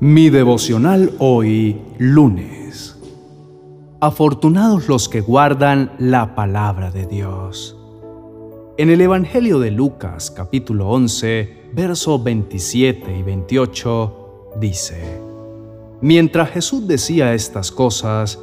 Mi devocional hoy, lunes. Afortunados los que guardan la palabra de Dios. En el Evangelio de Lucas capítulo 11, versos 27 y 28, dice, Mientras Jesús decía estas cosas,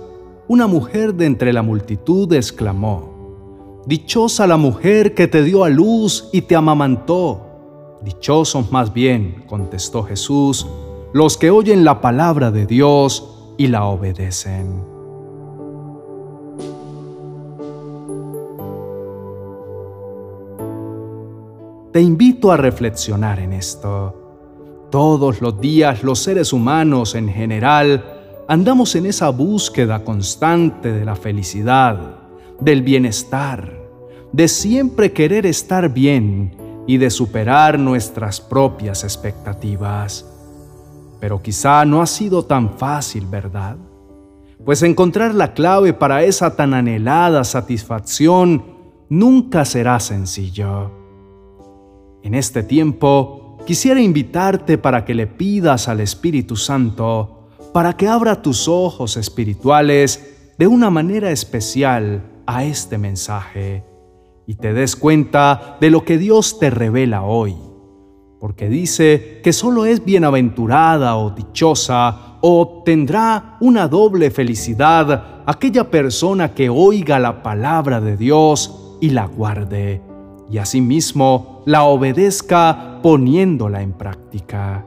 una mujer de entre la multitud exclamó, Dichosa la mujer que te dio a luz y te amamantó. Dichosos más bien, contestó Jesús, los que oyen la palabra de Dios y la obedecen. Te invito a reflexionar en esto. Todos los días los seres humanos en general andamos en esa búsqueda constante de la felicidad, del bienestar, de siempre querer estar bien y de superar nuestras propias expectativas. Pero quizá no ha sido tan fácil, ¿verdad? Pues encontrar la clave para esa tan anhelada satisfacción nunca será sencillo. En este tiempo, quisiera invitarte para que le pidas al Espíritu Santo para que abra tus ojos espirituales de una manera especial a este mensaje y te des cuenta de lo que Dios te revela hoy porque dice que solo es bienaventurada o dichosa o obtendrá una doble felicidad aquella persona que oiga la palabra de Dios y la guarde, y asimismo la obedezca poniéndola en práctica.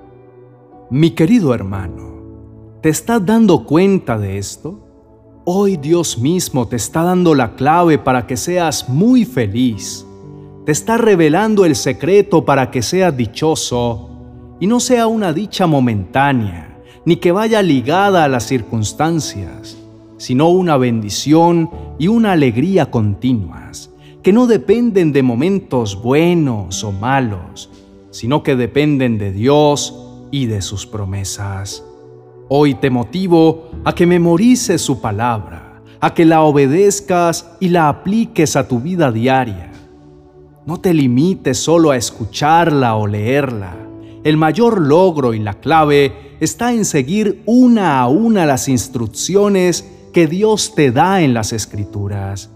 Mi querido hermano, ¿te estás dando cuenta de esto? Hoy Dios mismo te está dando la clave para que seas muy feliz te está revelando el secreto para que seas dichoso y no sea una dicha momentánea, ni que vaya ligada a las circunstancias, sino una bendición y una alegría continuas, que no dependen de momentos buenos o malos, sino que dependen de Dios y de sus promesas. Hoy te motivo a que memorices su palabra, a que la obedezcas y la apliques a tu vida diaria no te limites solo a escucharla o leerla. El mayor logro y la clave está en seguir una a una las instrucciones que Dios te da en las escrituras.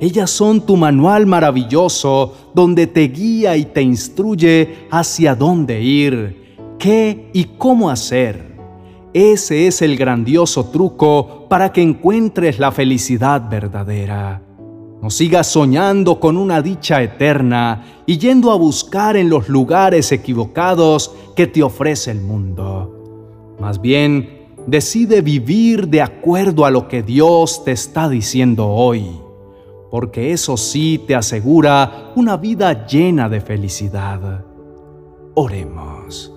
Ellas son tu manual maravilloso donde te guía y te instruye hacia dónde ir, qué y cómo hacer. Ese es el grandioso truco para que encuentres la felicidad verdadera. No sigas soñando con una dicha eterna y yendo a buscar en los lugares equivocados que te ofrece el mundo. Más bien, decide vivir de acuerdo a lo que Dios te está diciendo hoy, porque eso sí te asegura una vida llena de felicidad. Oremos.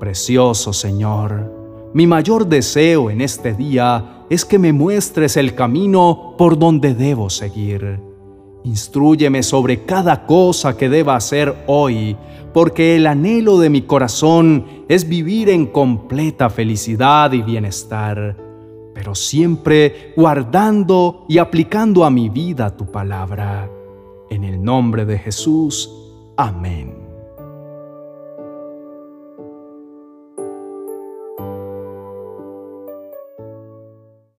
Precioso Señor, mi mayor deseo en este día es que me muestres el camino por donde debo seguir. Instrúyeme sobre cada cosa que deba hacer hoy, porque el anhelo de mi corazón es vivir en completa felicidad y bienestar, pero siempre guardando y aplicando a mi vida tu palabra. En el nombre de Jesús. Amén.